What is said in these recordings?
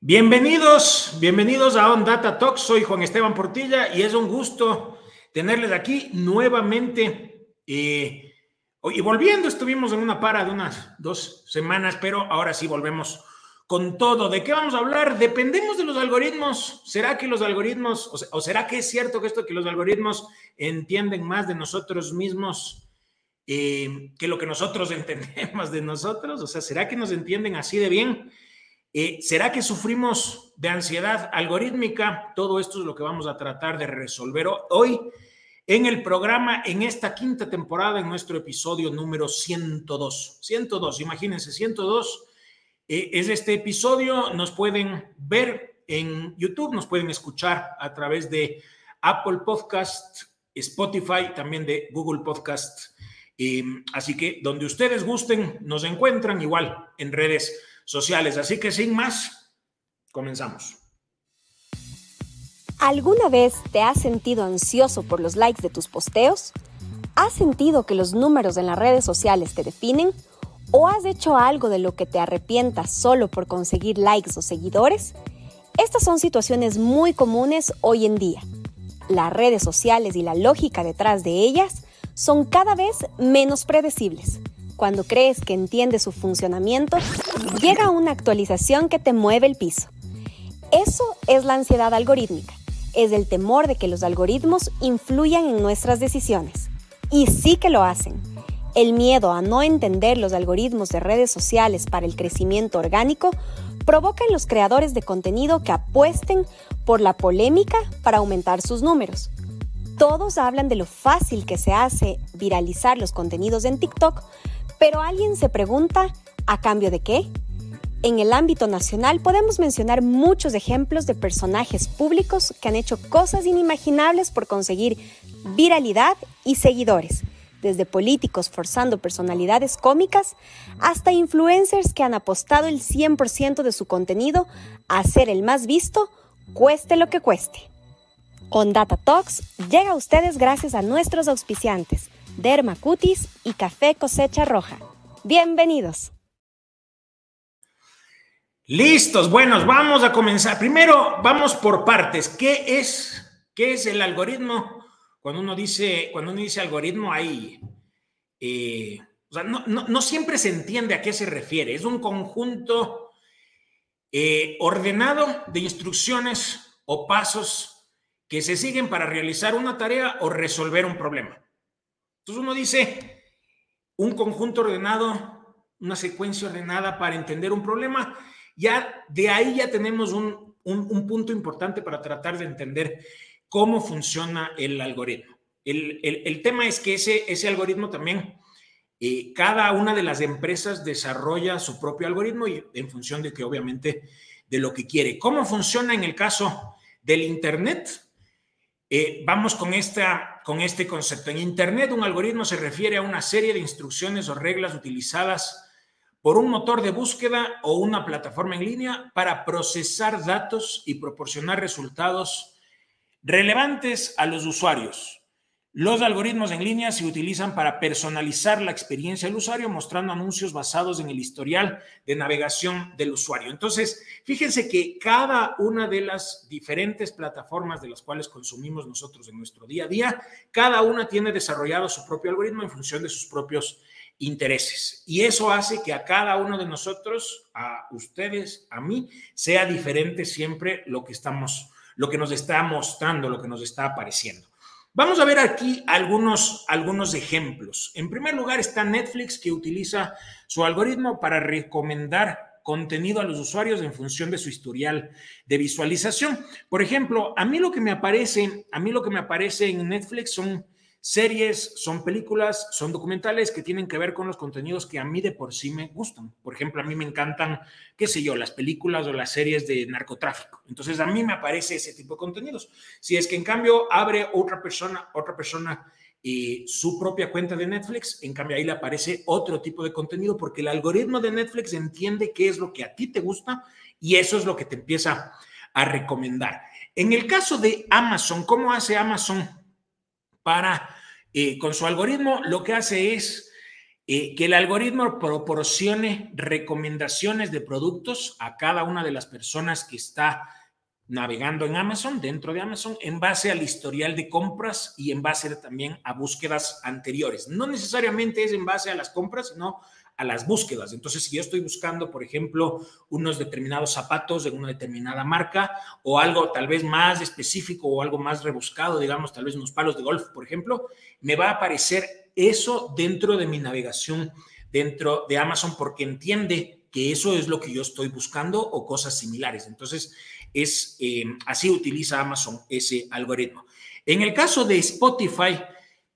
Bienvenidos, bienvenidos a On Data Talks. Soy Juan Esteban Portilla y es un gusto tenerles aquí nuevamente. Eh, y volviendo, estuvimos en una para de unas dos semanas, pero ahora sí volvemos con todo. ¿De qué vamos a hablar? Dependemos de los algoritmos. ¿Será que los algoritmos, o, será que es cierto que esto que los algoritmos entienden más de nosotros mismos eh, que lo que nosotros entendemos de nosotros? O sea, ¿será que nos entienden así de bien? Eh, ¿Será que sufrimos de ansiedad algorítmica? Todo esto es lo que vamos a tratar de resolver hoy en el programa, en esta quinta temporada, en nuestro episodio número 102. 102, imagínense, 102 eh, es este episodio. Nos pueden ver en YouTube, nos pueden escuchar a través de Apple Podcast, Spotify, también de Google Podcast. Eh, así que donde ustedes gusten, nos encuentran igual en redes sociales. Así que sin más, comenzamos. ¿Alguna vez te has sentido ansioso por los likes de tus posteos? ¿Has sentido que los números en las redes sociales te definen? ¿O has hecho algo de lo que te arrepientas solo por conseguir likes o seguidores? Estas son situaciones muy comunes hoy en día. Las redes sociales y la lógica detrás de ellas son cada vez menos predecibles. Cuando crees que entiendes su funcionamiento, llega una actualización que te mueve el piso. Eso es la ansiedad algorítmica. Es el temor de que los algoritmos influyan en nuestras decisiones. Y sí que lo hacen. El miedo a no entender los algoritmos de redes sociales para el crecimiento orgánico provoca en los creadores de contenido que apuesten por la polémica para aumentar sus números. Todos hablan de lo fácil que se hace viralizar los contenidos en TikTok, pero alguien se pregunta, ¿a cambio de qué? En el ámbito nacional podemos mencionar muchos ejemplos de personajes públicos que han hecho cosas inimaginables por conseguir viralidad y seguidores, desde políticos forzando personalidades cómicas hasta influencers que han apostado el 100% de su contenido a ser el más visto, cueste lo que cueste. On Data Talks llega a ustedes gracias a nuestros auspiciantes Derma Cutis y Café Cosecha Roja. Bienvenidos. Listos, buenos, vamos a comenzar. Primero, vamos por partes. ¿Qué es, qué es el algoritmo? Cuando uno dice, cuando uno dice algoritmo, hay, eh, o sea, no, siempre se entiende a qué se refiere. Es un conjunto eh, ordenado de instrucciones o pasos que se siguen para realizar una tarea o resolver un problema. Entonces uno dice, un conjunto ordenado, una secuencia ordenada para entender un problema, ya de ahí ya tenemos un, punto importante para tratar de entender cómo funciona el algoritmo. El, tema es que ese, ese algoritmo también, eh, cada una de las empresas desarrolla su propio algoritmo y en función de que obviamente de lo que quiere. ¿Cómo funciona en el caso del Internet? Eh, vamos con, esta, con este concepto. En Internet, un algoritmo se refiere a una serie de instrucciones o reglas utilizadas por un motor de búsqueda o una plataforma en línea para procesar datos y proporcionar resultados relevantes a los usuarios. Los algoritmos en línea se utilizan para personalizar la experiencia del usuario mostrando anuncios basados en el historial de navegación del usuario. Entonces, fíjense que cada una de las diferentes plataformas de las cuales consumimos nosotros en nuestro día a día, cada una tiene desarrollado su propio algoritmo en función de sus propios intereses. Y eso hace que a cada uno de nosotros, a ustedes, a mí, sea diferente siempre lo que estamos, lo que nos está mostrando, lo que nos está apareciendo. Vamos a ver aquí algunos, algunos ejemplos. En primer lugar está Netflix que utiliza su algoritmo para recomendar contenido a los usuarios en función de su historial de visualización. Por ejemplo, a mí lo que me aparece, a mí lo que me aparece en Netflix son series, son películas, son documentales que tienen que ver con los contenidos que a mí de por sí me gustan. Por ejemplo, a mí me encantan, qué sé yo, las películas o las series de narcotráfico. Entonces, a mí me aparece ese tipo de contenidos. Si es que en cambio abre otra persona, otra persona su propia cuenta de Netflix, en cambio ahí le aparece otro tipo de contenido porque el algoritmo de Netflix entiende qué es lo que a ti te gusta y eso es lo que te empieza a recomendar. En el caso de Amazon, ¿cómo hace Amazon para eh, con su algoritmo lo que hace es eh, que el algoritmo proporcione recomendaciones de productos a cada una de las personas que está navegando en Amazon, dentro de Amazon, en base al historial de compras y en base también a búsquedas anteriores. No necesariamente es en base a las compras, sino a las búsquedas. Entonces, si yo estoy buscando, por ejemplo, unos determinados zapatos de una determinada marca o algo tal vez más específico o algo más rebuscado, digamos, tal vez unos palos de golf, por ejemplo, me va a aparecer eso dentro de mi navegación dentro de Amazon porque entiende que eso es lo que yo estoy buscando o cosas similares. Entonces, es eh, así utiliza Amazon ese algoritmo. En el caso de Spotify,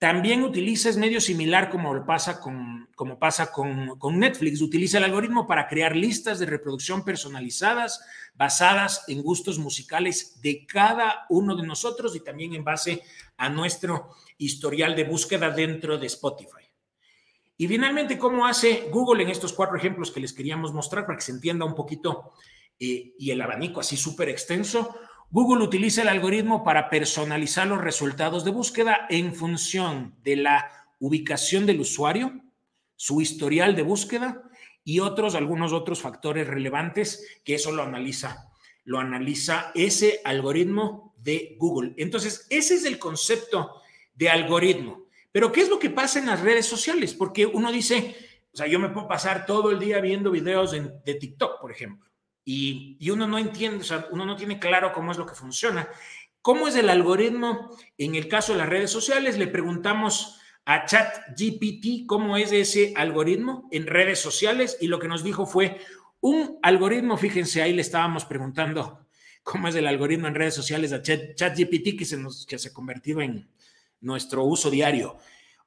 también utiliza, es medio similar como pasa, con, como pasa con, con, Netflix, utiliza el algoritmo para crear listas de reproducción personalizadas basadas en gustos musicales de cada uno de nosotros y también en base a nuestro historial de búsqueda dentro de Spotify. Y finalmente, ¿cómo hace Google en estos cuatro ejemplos que les queríamos mostrar para que se entienda un poquito eh, y el abanico así súper extenso? Google utiliza el algoritmo para personalizar los resultados de búsqueda en función de la ubicación del usuario, su historial de búsqueda y otros, algunos otros factores relevantes que eso lo analiza, lo analiza ese algoritmo de Google. Entonces, ese es el concepto de algoritmo. Pero, ¿qué es lo que pasa en las redes sociales? Porque uno dice, o sea, yo me puedo pasar todo el día viendo videos de TikTok, por ejemplo y, uno no entiende, o sea, uno no tiene claro cómo es lo que funciona. ¿Cómo es el algoritmo? En el caso de las redes sociales, le preguntamos a ChatGPT cómo es ese algoritmo en redes sociales y lo que nos dijo fue un algoritmo, fíjense, ahí le estábamos preguntando cómo es el algoritmo en redes sociales a ChatGPT que se nos que se ha convertido en nuestro uso diario.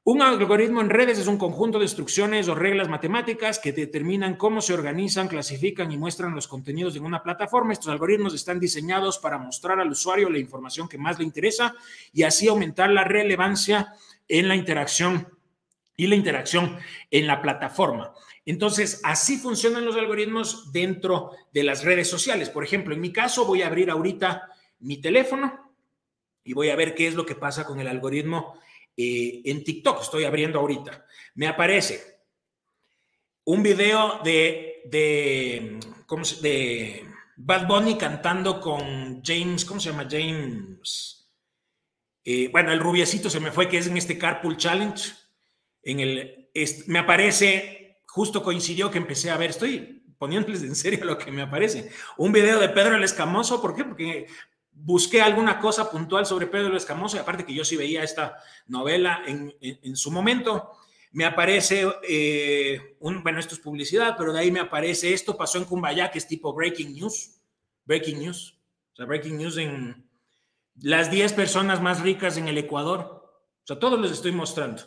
Un algoritmo en redes es un conjunto de instrucciones o reglas matemáticas que determinan cómo se organizan, clasifican y muestran los contenidos en una plataforma. Estos algoritmos están diseñados para mostrar al usuario la información que más le interesa y así aumentar la relevancia en la interacción y la interacción en la plataforma. Entonces, así funcionan los algoritmos dentro de las redes sociales. Por ejemplo, en mi caso, voy a abrir ahorita mi teléfono y voy a ver qué es lo que pasa con el algoritmo eh, en TikTok, estoy abriendo ahorita, me aparece un video de, de, ¿cómo se, de Bad Bunny cantando con James, ¿cómo se llama? James. Eh, bueno, el rubiecito se me fue, que es en este Carpool Challenge. En el, me aparece, justo coincidió que empecé a ver, estoy poniéndoles en serio lo que me aparece. Un video de Pedro el Escamoso, ¿por qué? Porque busqué alguna cosa puntual sobre Pedro Escamoso, y aparte que yo sí veía esta novela en, su momento, me aparece, eh, un, bueno, esto es publicidad, pero de ahí me aparece, esto pasó en Cumbaya, que es tipo breaking news, breaking news, o sea, breaking news en las 10 personas más ricas en el Ecuador, o sea, todos les estoy mostrando.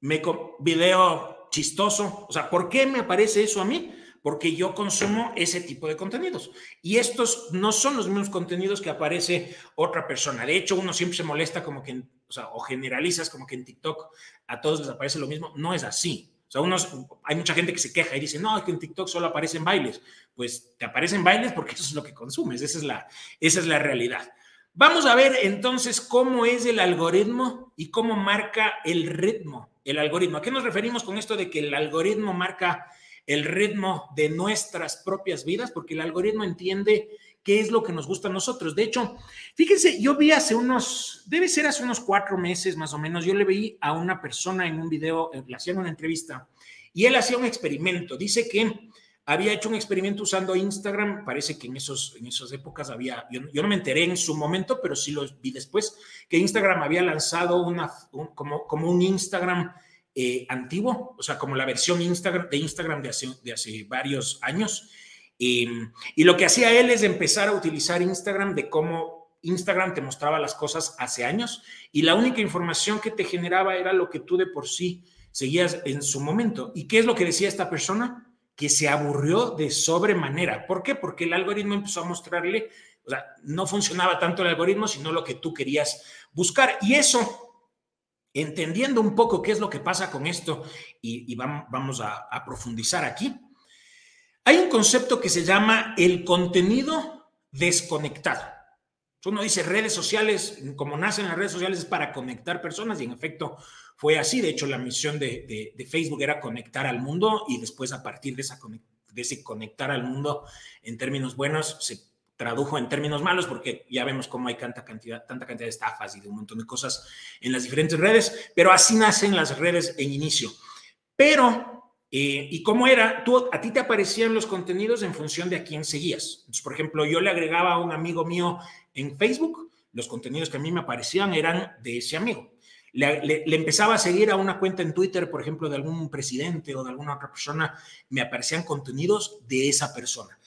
Me video chistoso, o sea, ¿por qué me aparece eso a mí? Porque yo consumo ese tipo de contenidos. Y estos no son los mismos contenidos que aparece otra persona. De hecho, uno siempre se molesta como que, o, sea, o generalizas como que en TikTok a todos les aparece lo mismo. No es así. O sea, hay mucha gente que se queja y dice, no, es que en TikTok solo aparecen bailes. Pues te aparecen bailes porque eso es lo que consumes, esa es la, esa es la realidad. Vamos a ver entonces cómo es el algoritmo y cómo marca el ritmo, el algoritmo. ¿A qué nos referimos con esto de que el algoritmo marca el ritmo de nuestras propias vidas, porque el algoritmo entiende qué es lo que nos gusta a nosotros. De hecho, fíjense, yo vi hace unos, debe ser hace unos cuatro meses más o menos, yo le vi a una persona en un video, eh, le hacían una entrevista, y él hacía un experimento. Dice que había hecho un experimento usando Instagram, parece que en, esos, en esas épocas había, yo, no me enteré en su momento, pero sí lo vi después, que Instagram había lanzado una, como, como un Instagram eh, antiguo, o sea, como la versión de Instagram de hace, de hace varios años. y lo que hacía él es empezar a utilizar Instagram de cómo Instagram te mostraba las cosas hace años y la única información que te generaba era lo que tú de por sí seguías en su momento. ¿Y qué es lo que decía esta persona? Que se aburrió de sobremanera. ¿Por qué? Porque el algoritmo empezó a mostrarle, o sea, no funcionaba tanto el algoritmo, sino lo que tú querías buscar. Y eso entendiendo un poco qué es lo que pasa con esto y, vamos a, profundizar aquí, hay un concepto que se llama el contenido desconectado. Uno dice redes sociales, como nacen las redes sociales es para conectar personas y en efecto fue así. De hecho, la misión de, Facebook era conectar al mundo y después a partir de, esa, de ese conectar al mundo en términos buenos se tradujo en términos malos porque ya vemos cómo hay tanta cantidad, tanta cantidad de estafas y de un montón de cosas en las diferentes redes, pero así nacen las redes en inicio. Pero, eh, ¿y cómo era? Tú, a ti te aparecían los contenidos en función de a quién seguías. Entonces, por ejemplo, yo le agregaba a un amigo mío en Facebook, los contenidos que a mí me aparecían eran de ese amigo. Le, empezaba a seguir a una cuenta en Twitter, por ejemplo, de algún presidente o de alguna otra persona, me aparecían contenidos de esa persona.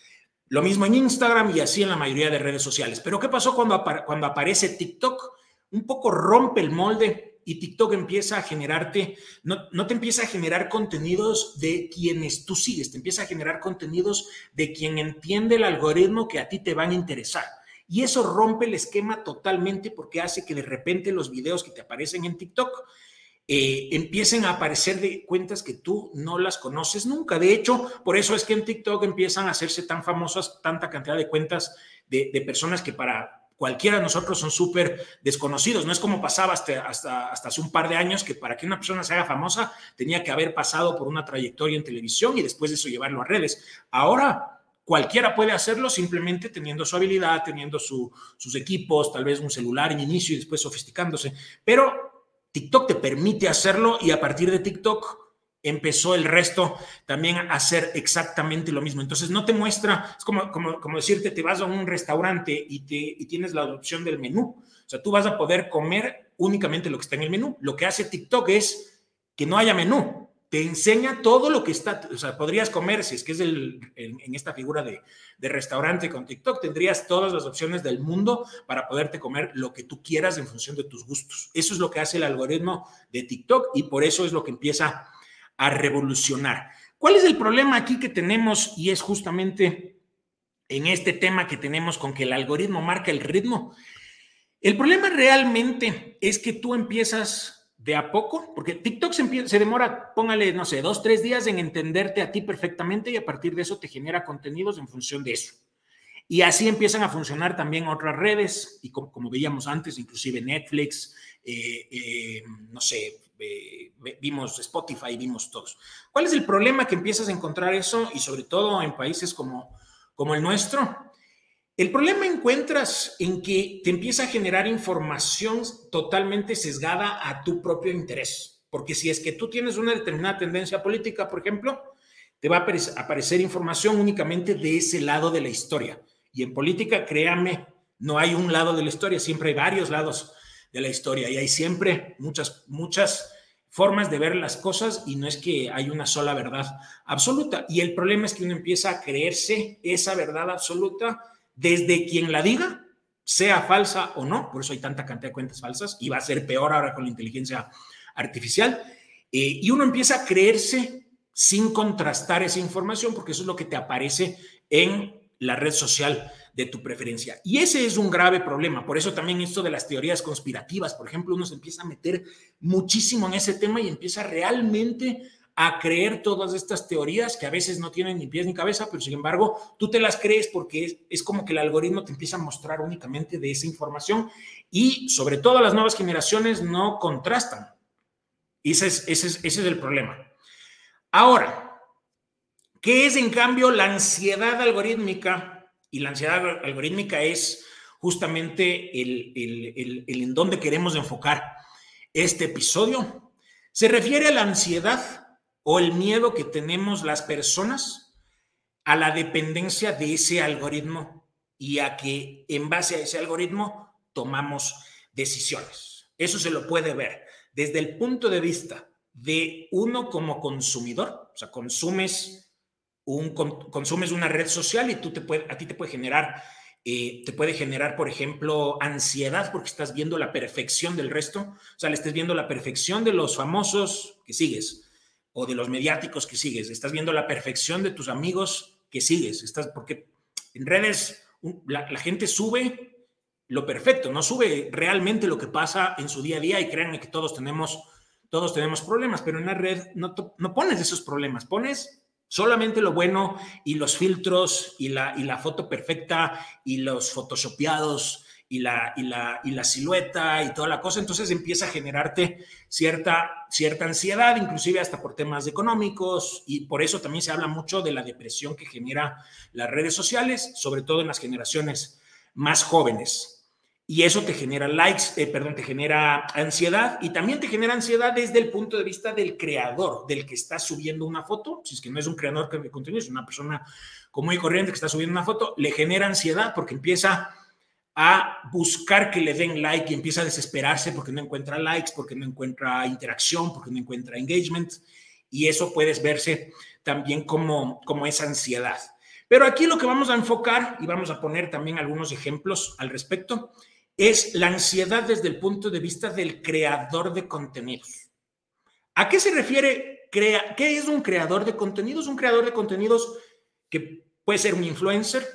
Lo mismo en Instagram y así en la mayoría de redes sociales. Pero ¿qué pasó cuando, cuando aparece TikTok? Un poco rompe el molde y TikTok empieza a generarte, no, no te empieza a generar contenidos de quienes tú sigues, te empieza a generar contenidos de quien entiende el algoritmo que a ti te van a interesar. Y eso rompe el esquema totalmente porque hace que de repente los videos que te aparecen en TikTok eh, empiecen a aparecer de cuentas que tú no las conoces nunca. De hecho, por eso es que en TikTok empiezan a hacerse tan famosas tanta cantidad de cuentas de, personas que para cualquiera de nosotros son súper desconocidos. No es como pasaba hasta, hace un par de años que para que una persona se haga famosa tenía que haber pasado por una trayectoria en televisión y después de eso llevarlo a redes. Ahora Cualquiera puede hacerlo simplemente teniendo su habilidad, teniendo sus equipos, tal vez un celular en inicio y después sofisticándose. Pero TikTok te permite hacerlo y a partir de TikTok empezó el resto también a hacer exactamente lo mismo. Entonces no te muestra, es como, como, decirte, te vas a un restaurante y, te, y tienes la opción del menú. O sea, tú vas a poder comer únicamente lo que está en el menú. Lo que hace TikTok es que no haya menú te enseña todo lo que está, o sea, podrías comer, si es que es el, en, esta figura de, de, restaurante con TikTok, tendrías todas las opciones del mundo para poderte comer lo que tú quieras en función de tus gustos. Eso es lo que hace el algoritmo de TikTok y por eso es lo que empieza a revolucionar. ¿Cuál es el problema aquí que tenemos? Y es justamente en este tema que tenemos con que el algoritmo marca el ritmo. El problema realmente es que tú empiezas de a poco, porque TikTok se, demora, póngale, no sé, dos, tres días en entenderte a ti perfectamente y a partir de eso te genera contenidos en función de eso. Y así empiezan a funcionar también otras redes, y como, veíamos antes, inclusive Netflix, eh, eh, no sé, eh, vimos Spotify, vimos todos. ¿Cuál es el problema que empiezas a encontrar eso y sobre todo en países como, como el nuestro? El problema encuentras en que te empieza a generar información totalmente sesgada a tu propio interés. Porque si es que tú tienes una determinada tendencia política, por ejemplo, te va a aparecer información únicamente de ese lado de la historia. Y en política, créame, no hay un lado de la historia, siempre hay varios lados de la historia y hay siempre muchas, muchas formas de ver las cosas y no es que hay una sola verdad absoluta. Y el problema es que uno empieza a creerse esa verdad absoluta desde quien la diga, sea falsa o no, por eso hay tanta cantidad de cuentas falsas y va a ser peor ahora con la inteligencia artificial, eh, y uno empieza a creerse sin contrastar esa información porque eso es lo que te aparece en la red social de tu preferencia. Y ese es un grave problema. Por eso también esto de las teorías conspirativas, por ejemplo, uno se empieza a meter muchísimo en ese tema y empieza realmente a creer todas estas teorías que a veces no tienen ni pies ni cabeza, pero sin embargo tú te las crees porque es, como que el algoritmo te empieza a mostrar únicamente de esa información y sobre todo las nuevas generaciones no contrastan. Y ese es, ese es, el problema. Ahora, ¿qué es en cambio la ansiedad algorítmica? Y la ansiedad algorítmica es justamente el, el, el en dónde queremos enfocar este episodio. Se refiere a la ansiedad o el miedo que tenemos las personas a la dependencia de ese algoritmo y a que en base a ese algoritmo tomamos decisiones. Eso se lo puede ver desde el punto de vista de uno como consumidor, o sea, consumes, un, consumes una red social y tú te puede, a ti te puede generar, eh, te puede generar, por ejemplo, ansiedad porque estás viendo la perfección del resto, o sea, le estás viendo la perfección de los famosos que sigues, o de los mediáticos que sigues, estás viendo la perfección de tus amigos que sigues, estás, porque en redes la, gente sube lo perfecto, no sube realmente lo que pasa en su día a día y créanme que todos tenemos, todos tenemos problemas, pero en la red no, no pones esos problemas, pones solamente lo bueno y los filtros y la, y la foto perfecta y los photoshopeados y la, y la, y la silueta y toda la cosa, entonces empieza a generarte cierta, cierta ansiedad, inclusive hasta por temas económicos, y por eso también se habla mucho de la depresión que genera las redes sociales, sobre todo en las generaciones más jóvenes. Y eso te genera likes, eh, perdón, te genera ansiedad y también te genera ansiedad desde el punto de vista del creador, del que está subiendo una foto. Si es que no es un creador de contenido, es una persona común y corriente que está subiendo una foto, le genera ansiedad porque empieza a buscar que le den like y empieza a desesperarse porque no encuentra likes, porque no encuentra interacción, porque no encuentra engagement. Y eso puedes verse también como, como esa ansiedad. Pero aquí lo que vamos a enfocar y vamos a poner también algunos ejemplos al respecto es la ansiedad desde el punto de vista del creador de contenidos. ¿A qué se refiere? Crea, ¿Qué es un creador de contenidos? Un creador de contenidos que puede ser un influencer.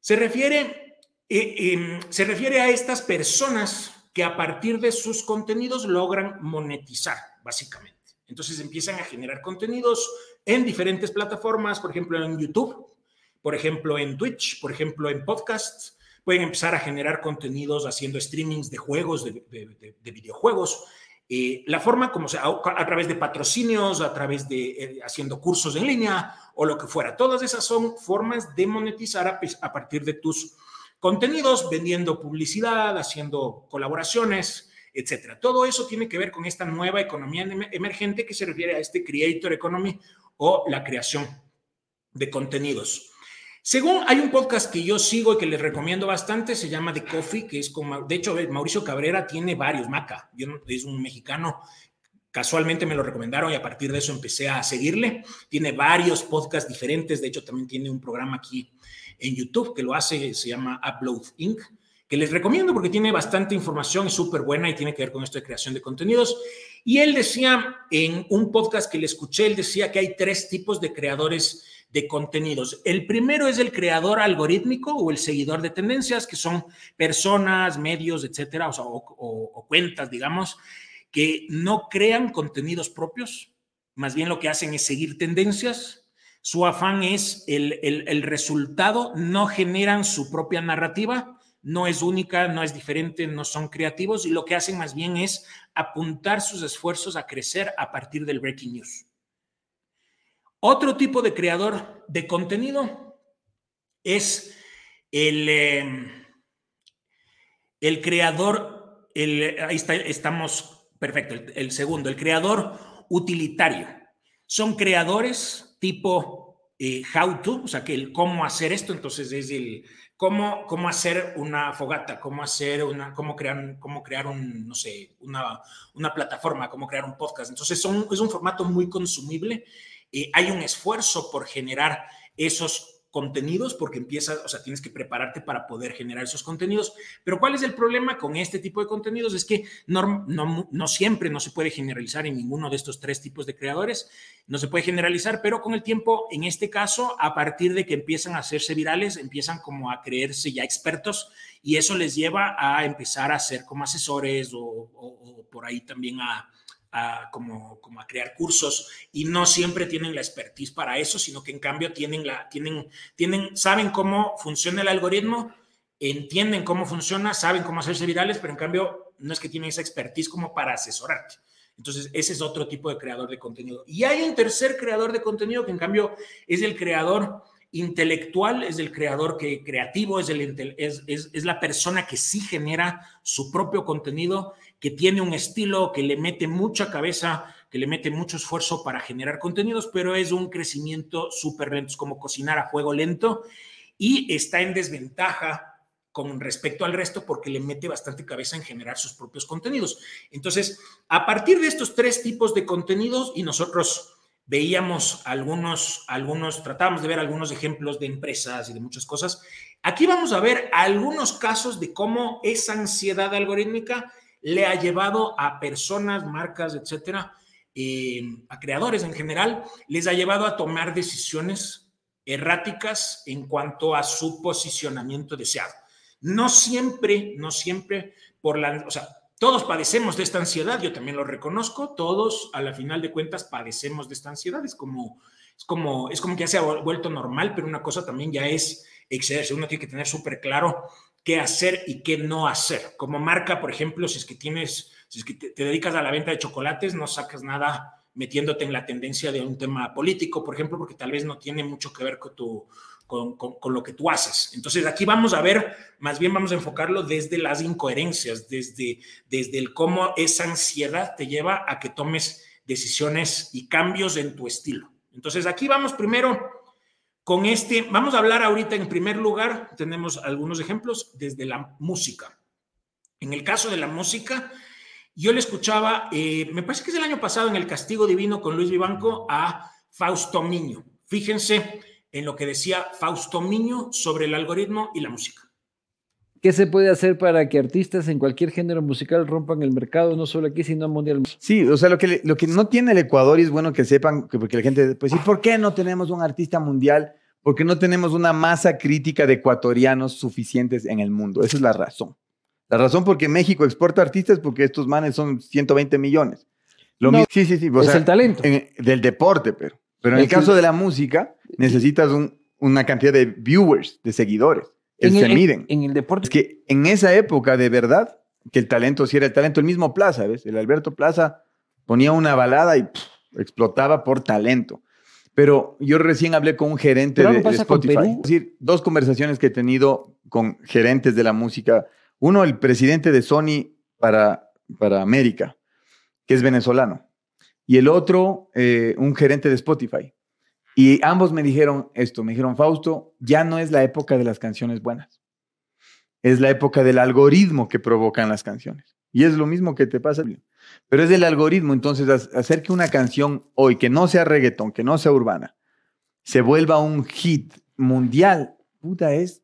Se refiere, se refiere a estas personas que a partir de sus contenidos logran monetizar, básicamente. Entonces empiezan a generar contenidos en diferentes plataformas, por ejemplo en YouTube, por ejemplo en Twitch, por ejemplo en podcasts, pueden empezar a generar contenidos haciendo streamings de juegos, de, videojuegos. La forma como sea, a, través de patrocinios, a través de eh, haciendo cursos en línea o lo que fuera. Todas esas son formas de monetizar a, a partir de tus contenidos, vendiendo publicidad, haciendo colaboraciones, etcétera. Todo eso tiene que ver con esta nueva economía emergente que se refiere a este creator economy o la creación de contenidos. Según hay un podcast que yo sigo y que les recomiendo bastante, se llama The Coffee, que es como, de hecho, Mauricio Cabrera tiene varios, Maca, yo, es un mexicano, casualmente me lo recomendaron y a partir de eso empecé a seguirle. Tiene varios podcasts diferentes, de hecho también tiene un programa aquí en YouTube que lo hace, se llama Upload Inc., que les recomiendo porque tiene bastante información, es súper buena y tiene que ver con esto de creación de contenidos. Y él decía en un podcast que le escuché, él decía que hay tres tipos de creadores de contenidos. El primero es el creador algorítmico o el seguidor de tendencias, que son personas, medios, etcétera, o, cuentas, digamos, que no crean contenidos propios, más bien lo que hacen es seguir tendencias. Su afán es el, el resultado, no generan su propia narrativa, no es única, no es diferente, no son creativos y lo que hacen más bien es apuntar sus esfuerzos a crecer a partir del breaking news. Otro tipo de creador de contenido es el, em, el creador, ahí está, estamos, perfecto, el, segundo, el creador utilitario. Son creadores tipo eh, how to, o sea, que el cómo hacer esto, entonces es el cómo, cómo hacer una fogata, cómo hacer una, cómo crear, cómo crear un, no sé, una, una plataforma, cómo crear un podcast. Entonces son, es un formato muy consumible eh, hay un esfuerzo por generar esos contenidos porque empiezas, o sea, tienes que prepararte para poder generar esos contenidos. Pero ¿cuál es el problema con este tipo de contenidos? Es que no, siempre no se puede generalizar en ninguno de estos tres tipos de creadores, no se puede generalizar, pero con el tiempo, en este caso, a partir de que empiezan a hacerse virales, empiezan como a creerse ya expertos y eso les lleva a empezar a ser como asesores o por ahí también a a, como, como, a crear cursos y no siempre tienen la expertise para eso, sino que en cambio tienen la, tienen, tienen, saben cómo funciona el algoritmo, entienden cómo funciona, saben cómo hacerse virales, pero en cambio no es que tienen esa expertise como para asesorarte. Entonces, ese es otro tipo de creador de contenido. Y hay un tercer creador de contenido que en cambio es el creador intelectual, es el creador que creativo, es, el, es, es, la persona que sí genera su propio contenido que tiene un estilo que le mete mucha cabeza, que le mete mucho esfuerzo para generar contenidos, pero es un crecimiento súper lento, es como cocinar a fuego lento y está en desventaja con respecto al resto porque le mete bastante cabeza en generar sus propios contenidos. Entonces, a partir de estos tres tipos de contenidos y nosotros veíamos algunos, algunos, tratábamos de ver algunos ejemplos de empresas y de muchas cosas. Aquí vamos a ver algunos casos de cómo esa ansiedad algorítmica le ha llevado a personas, marcas, etcétera, eh, a creadores en general, les ha llevado a tomar decisiones erráticas en cuanto a su posicionamiento deseado. No siempre, no siempre por la, o sea, todos padecemos de esta ansiedad, yo también lo reconozco, todos a la final de cuentas padecemos de esta ansiedad, es como, es como, es como que ya se ha vuelto normal, pero una cosa también ya es excederse, uno tiene que tener súper claro qué hacer y qué no hacer. Como marca, por ejemplo, si es que tienes, si es que te, te dedicas a la venta de chocolates, no sacas nada metiéndote en la tendencia de un tema político, por ejemplo, porque tal vez no tiene mucho que ver con tu, con, lo que tú haces. Entonces aquí vamos a ver, más bien vamos a enfocarlo desde las incoherencias, desde, desde el cómo esa ansiedad te lleva a que tomes decisiones y cambios en tu estilo. Entonces aquí vamos primero con este, vamos a hablar ahorita en primer lugar, tenemos algunos ejemplos desde la música. En el caso de la música, yo le escuchaba, eh, me parece que es el año pasado en El Castigo Divino con Luis Vivanco a Fausto Miño. Fíjense, en lo que decía Fausto Miño sobre el algoritmo y la música. ¿Qué se puede hacer para que artistas en cualquier género musical rompan el mercado, no solo aquí, sino mundialmente? Sí, o sea, lo que, lo que no tiene el Ecuador y es bueno que sepan, porque la gente, pues, ¿y por qué no tenemos un artista mundial? Porque no tenemos una masa crítica de ecuatorianos suficientes en el mundo. Esa es la razón. La razón por qué México exporta artistas porque estos manes son 120 millones. Lo sí, sí, sí. es el talento. del deporte, pero. Pero en el, caso de la música, necesitas una cantidad de viewers, de seguidores, que se miden. En, el deporte. Es que en esa época, de verdad, que el talento, si era el talento, el mismo Plaza, ¿ves? El Alberto Plaza ponía una balada y explotaba por talento. Pero yo recién hablé con un gerente de, Spotify. Es decir, dos conversaciones que he tenido con gerentes de la música. Uno, el presidente de Sony para, para América, que es venezolano y el otro, eh, un gerente de Spotify. Y ambos me dijeron esto, me dijeron, Fausto, ya no es la época de las canciones buenas, es la época del algoritmo que provocan las canciones. Y es lo mismo que te pasa, pero es el algoritmo, entonces hacer que una canción hoy, que no sea reggaetón, que no sea urbana, se vuelva un hit mundial, puta, es,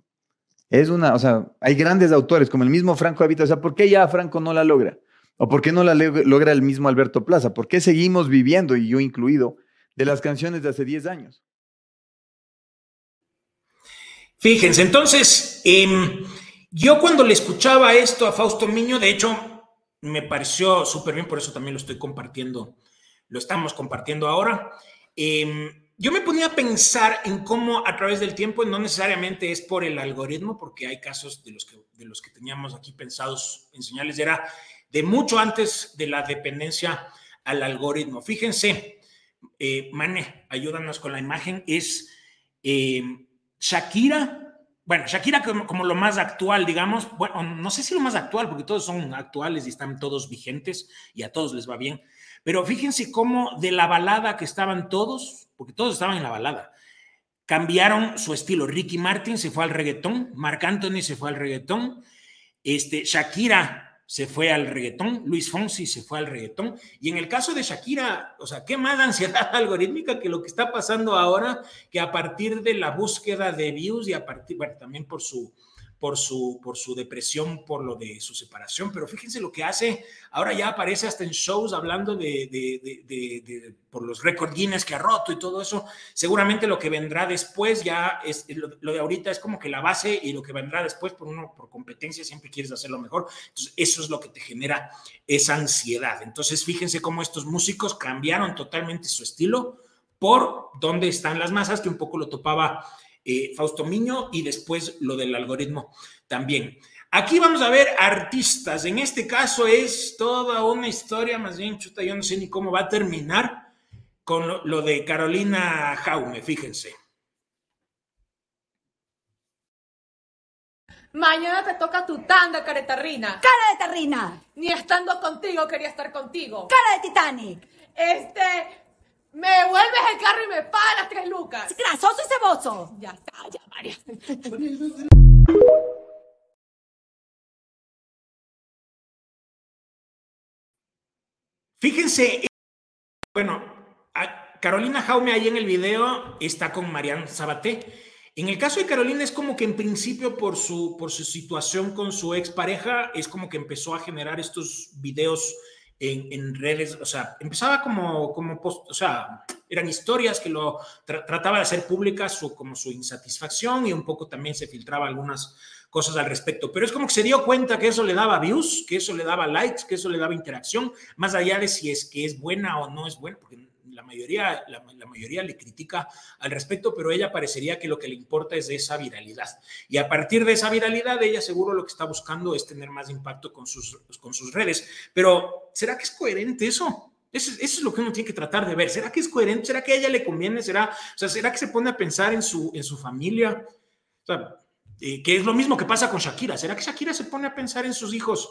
es una, o sea, hay grandes autores como el mismo Franco Avita, o sea, ¿por qué ya Franco no la logra? ¿O por qué no la logra el mismo Alberto Plaza? ¿Por qué seguimos viviendo, y yo incluido, de las canciones de hace 10 años? Fíjense, entonces, em, yo cuando le escuchaba esto a Fausto Miño, de hecho, me pareció súper bien, por eso también lo estoy compartiendo, lo estamos compartiendo ahora. Em, yo me ponía a pensar en cómo a través del tiempo, no necesariamente es por el algoritmo, porque hay casos de los que, teníamos aquí pensados enseñarles, era de mucho antes de la dependencia al algoritmo. Fíjense, eh, Mane, ayúdanos con la imagen, es eh, Shakira, bueno, Shakira como, lo más actual, digamos, bueno, no sé si lo más actual, porque todos son actuales y están todos vigentes y a todos les va bien, pero fíjense cómo de la balada que estaban todos, porque todos estaban en la balada, cambiaron su estilo. Ricky Martin se fue al reggaetón, Marc Anthony se fue al reggaetón, este, Shakira se fue al reggaetón, Luis Fonsi se fue al reggaetón, y en el caso de Shakira, o sea, ¿qué más ansiedad algorítmica que lo que está pasando ahora, que a partir de la búsqueda de views y a partir, también por su por su, por su depresión, por lo de su separación, pero fíjense lo que hace, ahora ya aparece hasta en shows hablando de, de, de, por los récord Guinness que ha roto y todo eso, seguramente lo que vendrá después ya es, lo, de ahorita es como que la base y lo que vendrá después por uno, por competencia, siempre quieres hacerlo mejor, entonces eso es lo que te genera esa ansiedad, entonces fíjense cómo estos músicos cambiaron totalmente su estilo por dónde están las masas, que un poco lo topaba eh, Fausto Miño y después lo del algoritmo también. Aquí vamos a ver artistas. En este caso es toda una historia, más bien, chuta, yo no sé ni cómo va a terminar con lo, de Carolina Jaume, fíjense. Mañana te toca tu tanda, caretarrina. ¡Cara de tarrina! Ni estando contigo quería estar contigo. ¡Cara de Titanic! Este, me vuelves el carro y me pagas las tres lucas. Grasoso y ceboso. Ya está, ya, María. Fíjense, bueno, Carolina Jaume ahí en el video está con Marian Sabaté. En el caso de Carolina es como que en principio por su, por su situación con su expareja es como que empezó a generar estos videos en, redes, o sea, empezaba como, como post, o sea, eran historias que lo trataba de hacer públicas su, como su insatisfacción y un poco también se filtraba algunas cosas al respecto, pero es como que se dio cuenta que eso le daba views, que eso le daba likes, que eso le daba interacción, más allá de si es que es buena o no es buena, porque la mayoría, la, la, mayoría le critica al respecto, pero ella parecería que lo que le importa es esa viralidad. Y a partir de esa viralidad, ella seguro lo que está buscando es tener más impacto con sus, con sus redes. Pero, ¿será que es coherente eso? Eso, eso, es lo que uno tiene que tratar de ver. ¿Será que es coherente? ¿Será que a ella le conviene? ¿Será, o sea, ¿será que se pone a pensar en su, en su familia? O sea, eh, que es lo mismo que pasa con Shakira. ¿Será que Shakira se pone a pensar en sus hijos?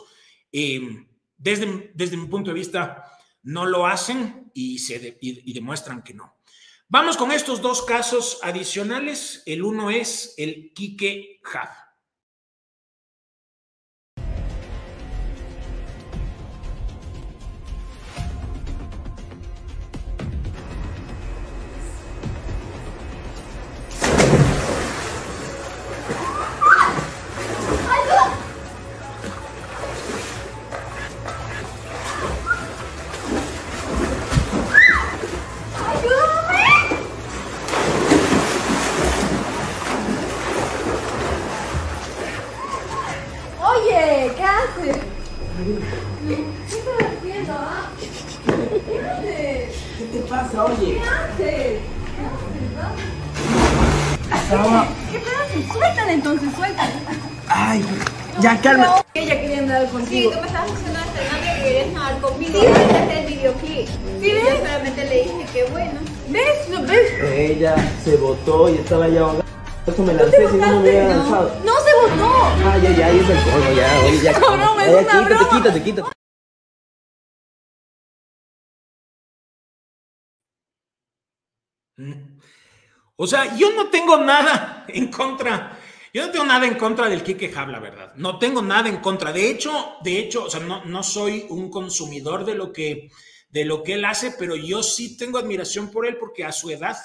Eh, desde, desde mi punto de vista, no lo hacen y, se demuestran que no. Vamos con estos dos casos adicionales. El uno es el Quique Jav. Calma. Ella quería andar contigo. Sí, tú me estabas diciendo hasta el que querías nadar conmigo. Desde el videoclip. ¿Sí ves? Yo solamente le dije que bueno. ¿Ves? ¿Lo ves? Ella se botó y estaba ya ahogada. Eso me lancé, si no me hubiera lanzado. No se botó. Ah, ya, ya, ahí es el polvo, ya, oye, ya. No, no, es una quítate, broma. quítate, quítate. O sea, yo no tengo nada en contra. Yo no tengo nada en contra del Quique Jab, la verdad. No tengo nada en contra. De hecho, de hecho, o sea, no, no soy un consumidor de lo que de lo que él hace, pero yo sí tengo admiración por él porque a su edad,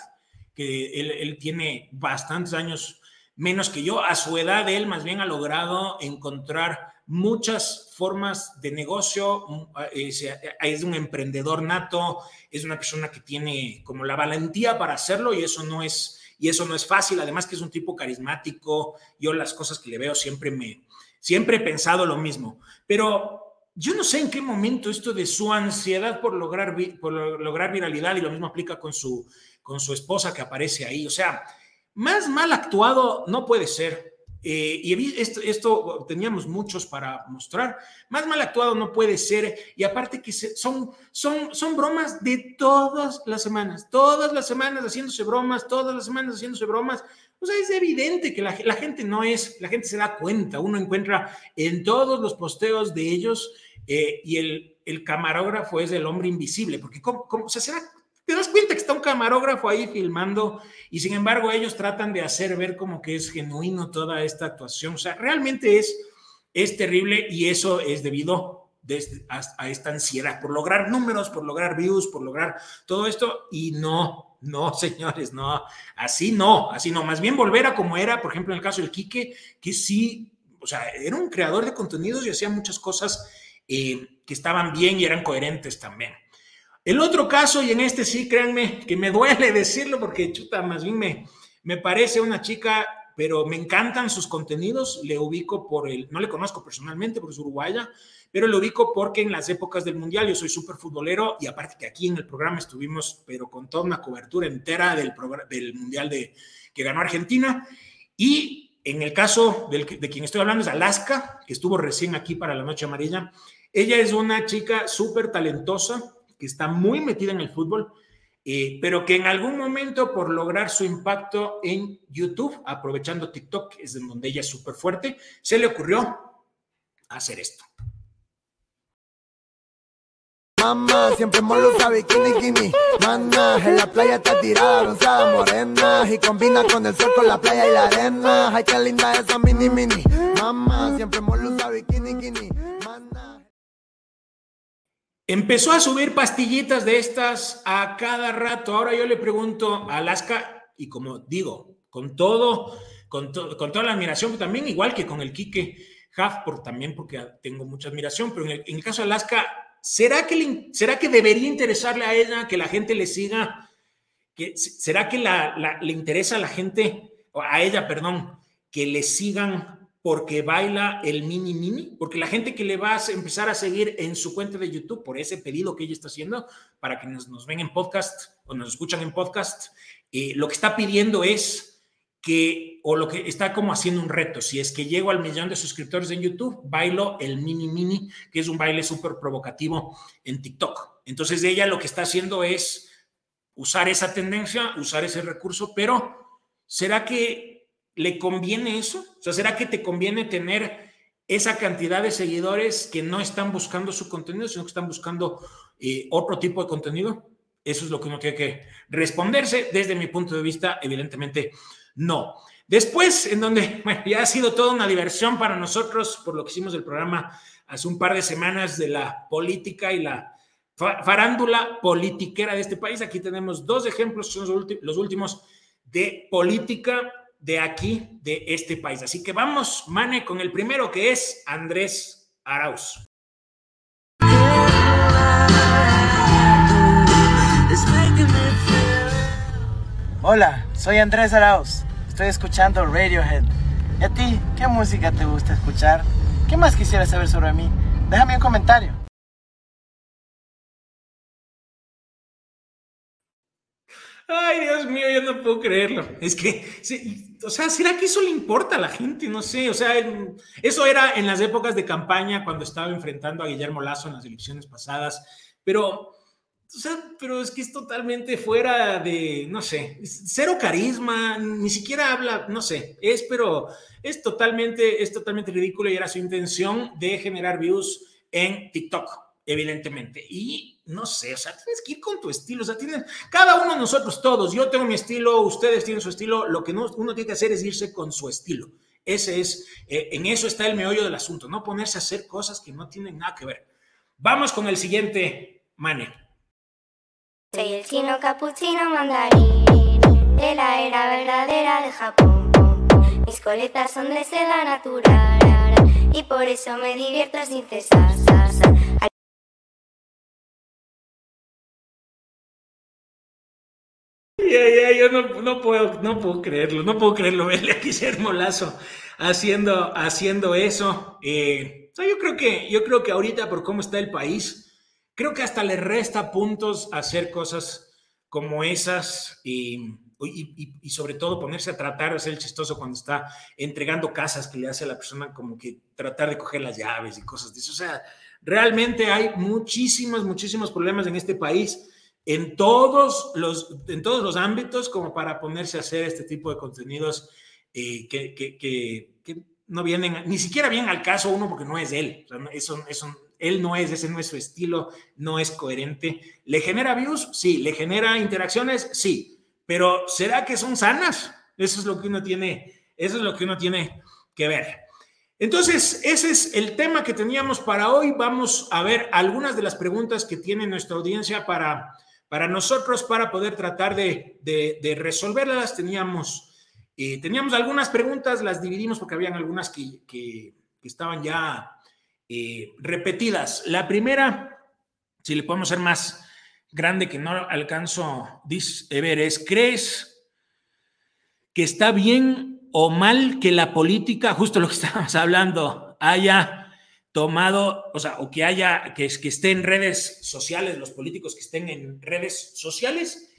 que él, él tiene bastantes años menos que yo, a su edad él más bien ha logrado encontrar muchas formas de negocio, es, es, un emprendedor nato, es una persona que tiene como la valentía para hacerlo y eso no es y eso no es fácil, además que es un tipo carismático, yo las cosas que le veo siempre me siempre he pensado lo mismo, pero yo no sé en qué momento esto de su ansiedad por lograr por lograr viralidad y lo mismo aplica con su con su esposa que aparece ahí, o sea, más mal actuado no puede ser. Eh, y esto, esto, teníamos muchos para mostrar. Más mal actuado no puede ser. Y aparte que son, son, son bromas de todas las semanas, todas las semanas haciéndose bromas, todas las semanas haciéndose bromas. O sea, es evidente que la, gente no es, la gente se da cuenta. Uno encuentra en todos los posteos de ellos eh, y el, el, camarógrafo es el hombre invisible, porque ¿cómo, cómo, o sea, se da te das cuenta que un camarógrafo ahí filmando y sin embargo ellos tratan de hacer ver como que es genuino toda esta actuación. O sea, realmente es, es terrible y eso es debido a, a esta ansiedad por lograr números, por lograr views, por lograr todo esto y no, no, señores, no, así no, así no. Más bien volver a como era, por ejemplo, en el caso del Quique, que sí, o sea, era un creador de contenidos y hacía muchas cosas eh, que estaban bien y eran coherentes también. El otro caso, y en este sí, créanme, que me duele decirlo porque chuta, más bien me, me parece una chica, pero me encantan sus contenidos, le ubico por el, no le conozco personalmente porque es uruguaya, pero le ubico porque en las épocas del Mundial yo soy súper futbolero y aparte que aquí en el programa estuvimos, pero con toda una cobertura entera del, del Mundial de, que ganó Argentina. Y en el caso de quien estoy hablando es Alaska, que estuvo recién aquí para la Noche Amarilla. Ella es una chica súper talentosa, que está muy metida en el fútbol, eh, pero que en algún momento por lograr su impacto en YouTube, aprovechando TikTok, es en donde ella es súper fuerte, se le ocurrió hacer esto. Mamá, siempre molo usa bikini, bikini. Mana, en la playa está tirada, bronceada, morena. Y combina con el sol, con la playa y la arena. Ay, qué linda esa mini, mini. Mamá, siempre molo usa bikini, bikini. Mana. Empezó a subir pastillitas de estas a cada rato. Ahora yo le pregunto a Alaska, y como digo, con todo, con, to, con toda la admiración, también igual que con el Quique Huff, también porque tengo mucha admiración, pero en el, caso de Alaska, ¿será que, ¿será que debería interesarle a ella que la gente le siga? Que, ¿Será que le interesa a la gente, a ella, perdón, que le sigan porque baila el mini mini, porque la gente que le va a empezar a seguir en su cuenta de YouTube por ese pedido que ella está haciendo, para que nos, nos ven en podcast o nos escuchan en podcast, eh, lo que está pidiendo es que, o lo que está como haciendo un reto, si es que llego al millón de suscriptores en YouTube, bailo el mini mini, que es un baile súper provocativo en TikTok. Entonces ella lo que está haciendo es usar esa tendencia, usar ese recurso, pero ¿será que le conviene eso? O sea, ¿será que te conviene tener esa cantidad de seguidores que no están buscando su contenido, sino que están buscando eh, otro tipo de contenido? Eso es lo que uno tiene que responderse. Desde mi punto de vista, evidentemente, no. Después, en donde bueno, ya ha sido toda una diversión para nosotros por lo que hicimos el programa hace un par de semanas de la política y la farándula politiquera de este país. Aquí tenemos dos ejemplos, son los últimos de política de aquí, de este país. Así que vamos, Mane, con el primero que es Andrés Arauz. Hola, soy Andrés Arauz. Estoy escuchando Radiohead. ¿Y a ti? ¿Qué música te gusta escuchar? ¿Qué más quisieras saber sobre mí? Déjame un comentario. Ay, Dios mío, yo no puedo creerlo. Es que, o sea, ¿será que eso le importa a la gente? No sé, o sea, eso era en las épocas de campaña cuando estaba enfrentando a Guillermo Lazo en las elecciones pasadas, pero, o sea, pero es que es totalmente fuera de, no sé, cero carisma, ni siquiera habla, no sé, es, pero es totalmente, es totalmente ridículo y era su intención de generar views en TikTok, evidentemente. Y no sé, o sea, tienes que ir con tu estilo, o sea, tienes, cada uno de nosotros, todos, yo tengo mi estilo, ustedes tienen su estilo, lo que uno tiene que hacer es irse con su estilo. Ese es, eh, en eso está el meollo del asunto, no ponerse a hacer cosas que no tienen nada que ver. Vamos con el siguiente, Mane. Soy el chino capuchino mandarín, de la era verdadera de Japón. Mis coletas son de seda natural, y por eso me divierto sin cesar. Ya, ya, yo no, no, puedo, no puedo creerlo, no puedo creerlo, verle a Guillermo Lazo haciendo, haciendo eso. Eh, yo creo que, yo creo que ahorita por cómo está el país, creo que hasta le resta puntos hacer cosas como esas y, y, y, sobre todo ponerse a tratar de ser chistoso cuando está entregando casas que le hace a la persona como que tratar de coger las llaves y cosas de eso. O sea, realmente hay muchísimos, muchísimos problemas en este país en todos los, en todos los ámbitos como para ponerse a hacer este tipo de contenidos eh, que, que, que, no vienen, ni siquiera vienen al caso uno porque no es él. eso, eso, él no es, ese no es su estilo, no es coherente. ¿Le genera views? Sí. ¿Le genera interacciones? Sí. Pero ¿será que son sanas? Eso es lo que uno tiene, eso es lo que uno tiene que ver. Entonces, ese es el tema que teníamos para hoy. Vamos a ver algunas de las preguntas que tiene nuestra audiencia para para nosotros, para poder tratar de, resolverlas, teníamos, eh, teníamos algunas preguntas, las dividimos porque habían algunas que, estaban ya eh, repetidas. La primera, si le podemos ser más grande que no alcanzo a ver, es, ¿crees que está bien o mal que la política, justo lo que estábamos hablando, haya tomado, o sea, o que haya, que, que esté en redes sociales, los políticos que estén en redes sociales?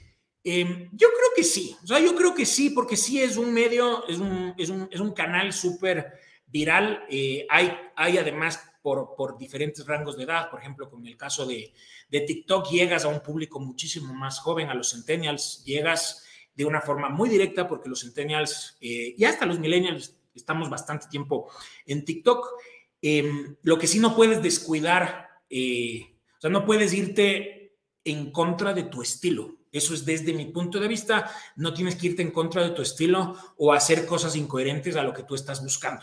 Em, yo creo que sí, o sea, yo creo que sí, porque sí es un medio, es un, es un, es un canal súper viral. Eh, hay, hay además por, por, diferentes rangos de edad, por ejemplo, con el caso de, de TikTok, llegas a un público muchísimo más joven, a los centennials, llegas de una forma muy directa, porque los centennials eh, y hasta los millennials estamos bastante tiempo en TikTok. Em, lo que sí no puedes descuidar, eh, o sea, no puedes irte en contra de tu estilo. Eso es desde mi punto de vista, no tienes que irte en contra de tu estilo o hacer cosas incoherentes a lo que tú estás buscando.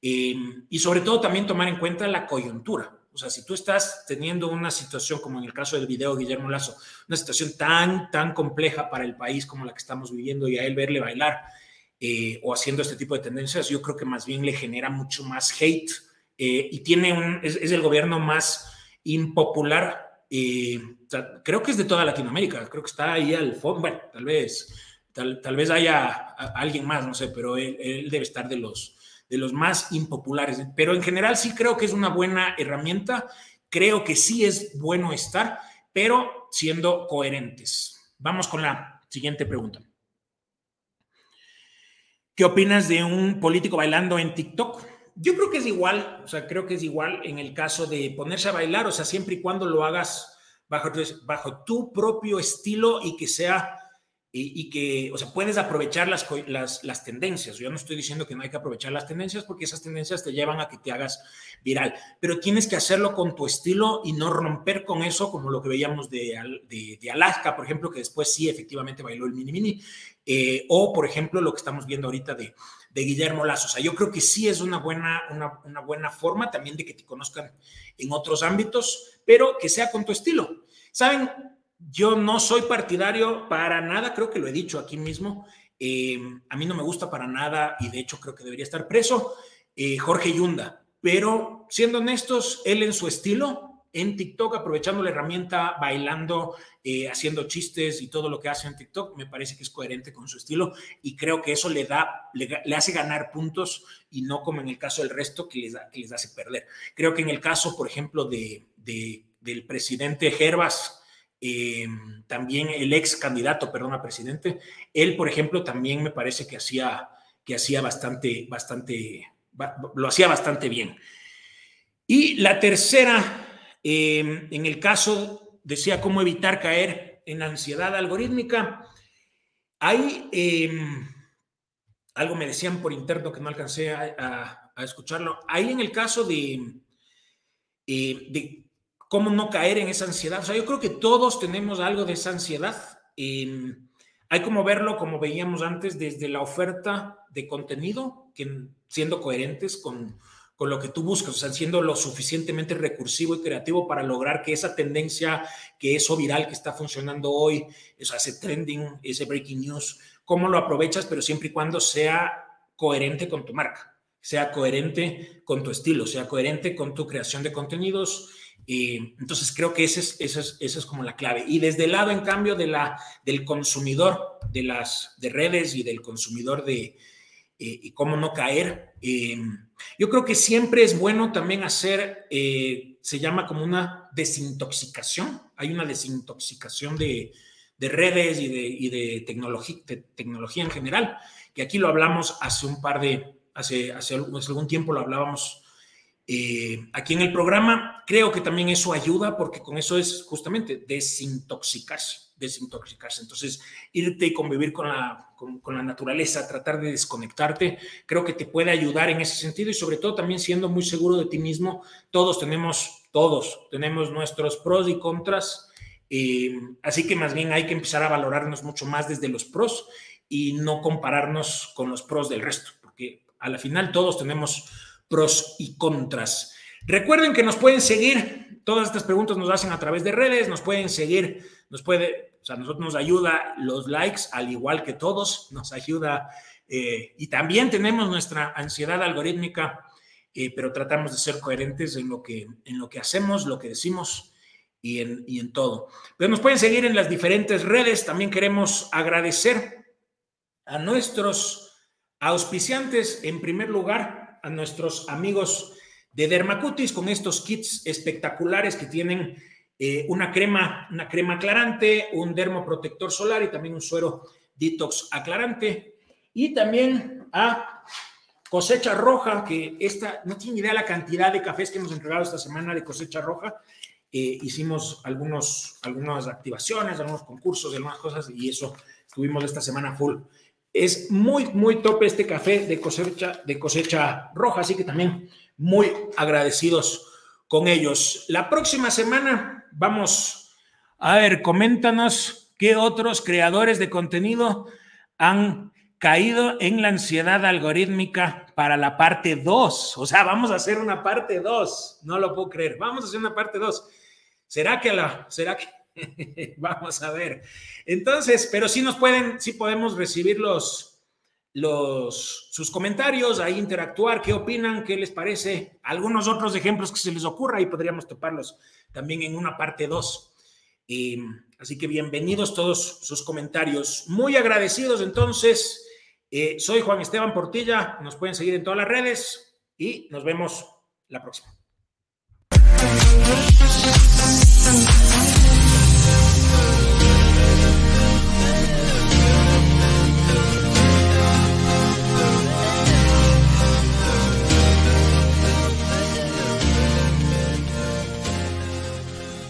Em, y sobre todo también tomar en cuenta la coyuntura. O sea, si tú estás teniendo una situación como en el caso del video Guillermo Lazo, una situación tan, tan compleja para el país como la que estamos viviendo y a él verle bailar eh, o haciendo este tipo de tendencias, yo creo que más bien le genera mucho más hate eh, y tiene un, es, el gobierno más impopular, creo que es de toda Latinoamérica, creo que está ahí al fondo, bueno, tal vez, tal, tal vez haya alguien más, no sé, pero él, debe estar de los, de los más impopulares. Pero en general sí creo que es una buena herramienta. Creo que sí es bueno estar, pero siendo coherentes. Vamos con la siguiente pregunta. ¿Qué opinas de un político bailando en TikTok? Yo creo que es igual, o sea, creo que es igual en el caso de ponerse a bailar, o sea, siempre y cuando lo hagas bajo, bajo tu propio estilo y que sea y, que, o sea, puedes aprovechar las, las, las, tendencias. Yo no estoy diciendo que no hay que aprovechar las tendencias porque esas tendencias te llevan a que te hagas viral, pero tienes que hacerlo con tu estilo y no romper con eso, como lo que veíamos de, de, Alaska, por ejemplo, que después sí efectivamente bailó el mini mini, eh, o por ejemplo lo que estamos viendo ahorita de, de Guillermo Lazo. O sea, yo creo que sí es una buena, una, buena forma también de que te conozcan en otros ámbitos, pero que sea con tu estilo. ¿Saben? Yo no soy partidario para nada, creo que lo he dicho aquí mismo. Eh, a mí no me gusta para nada y de hecho creo que debería estar preso eh, Jorge Yunda. Pero siendo honestos, él en su estilo, en TikTok, aprovechando la herramienta, bailando, eh, haciendo chistes y todo lo que hace en TikTok, me parece que es coherente con su estilo y creo que eso le da, le, hace ganar puntos y no como en el caso del resto que les, que les hace perder. Creo que en el caso, por ejemplo, de, del presidente Gervas, eh, también el ex candidato, perdón, a presidente, él, por ejemplo, también me parece que hacía, que hacía bastante, bastante, lo hacía bastante bien. Y la tercera, eh, en el caso, decía cómo evitar caer en ansiedad algorítmica. Hay eh, algo me decían por interno que no alcancé a, escucharlo. Ahí en el caso de, de cómo no caer en esa ansiedad. O sea, yo creo que todos tenemos algo de esa ansiedad. hay como verlo, como veíamos antes, desde la oferta de contenido, que siendo coherentes con, con lo que tú buscas, o sea, siendo lo suficientemente recursivo y creativo para lograr que esa tendencia, que eso viral que está funcionando hoy, eso, ese trending, ese breaking news, cómo lo aprovechas, pero siempre y cuando sea coherente con tu marca, sea coherente con tu estilo, sea coherente con tu creación de contenidos, entonces creo que esa es, esa, es, es, como la clave. Y desde el lado, en cambio, de la, del consumidor de las de redes y del consumidor de eh, y cómo no caer, eh, yo creo que siempre es bueno también hacer, eh, se llama como una desintoxicación. Hay una desintoxicación de, de redes y de, y de, tecnología, de tecnología en general, que aquí lo hablamos hace un par de, hace, hace algún tiempo lo hablábamos aquí en el programa. Creo que también eso ayuda porque con eso es justamente desintoxicarse, desintoxicarse. Entonces, irte y convivir con la, con, la naturaleza, tratar de desconectarte, creo que te puede ayudar en ese sentido y sobre todo también siendo muy seguro de ti mismo. Todos tenemos, todos tenemos nuestros pros y contras. Eh, así que más bien hay que empezar a valorarnos mucho más desde los pros y no compararnos con los pros del resto, porque a la final todos tenemos pros y contras. Recuerden que nos pueden seguir, todas estas preguntas nos hacen a través de redes, nos pueden seguir, nos puede, o sea, nosotros nos ayuda los likes, al igual que todos, nos ayuda, eh, y también tenemos nuestra ansiedad algorítmica, eh, pero tratamos de ser coherentes en lo que, en lo que hacemos, lo que decimos y en, y en todo. Pero nos pueden seguir en las diferentes redes, también queremos agradecer a nuestros auspiciantes, en primer lugar, a nuestros amigos de Dermacutis con estos kits espectaculares que tienen eh, una crema, una crema aclarante, un dermoprotector solar y también un suero detox aclarante. Y también a Cosecha Roja, que esta, no tiene idea la cantidad de cafés que hemos entregado esta semana de Cosecha Roja. Eh, hicimos algunos, algunas activaciones, algunos concursos, algunas cosas y eso estuvimos esta semana full. Es muy, muy top este café de cosecha, de cosecha roja, así que también muy agradecidos con ellos. La próxima semana vamos a ver, coméntanos qué otros creadores de contenido han caído en la ansiedad algorítmica para la parte 2. O sea, vamos a hacer una parte 2. No lo puedo creer. Vamos a hacer una parte 2. ¿Será que la, será que Vamos a ver. Entonces, pero sí nos pueden, sí podemos recibir los, los, sus comentarios, ahí interactuar, qué opinan, qué les parece, algunos otros ejemplos que se les ocurra y podríamos toparlos también en una parte 2. así que bienvenidos todos sus comentarios. Muy agradecidos entonces Eh, soy Juan Esteban Portilla, nos pueden seguir en todas las redes y nos vemos la próxima.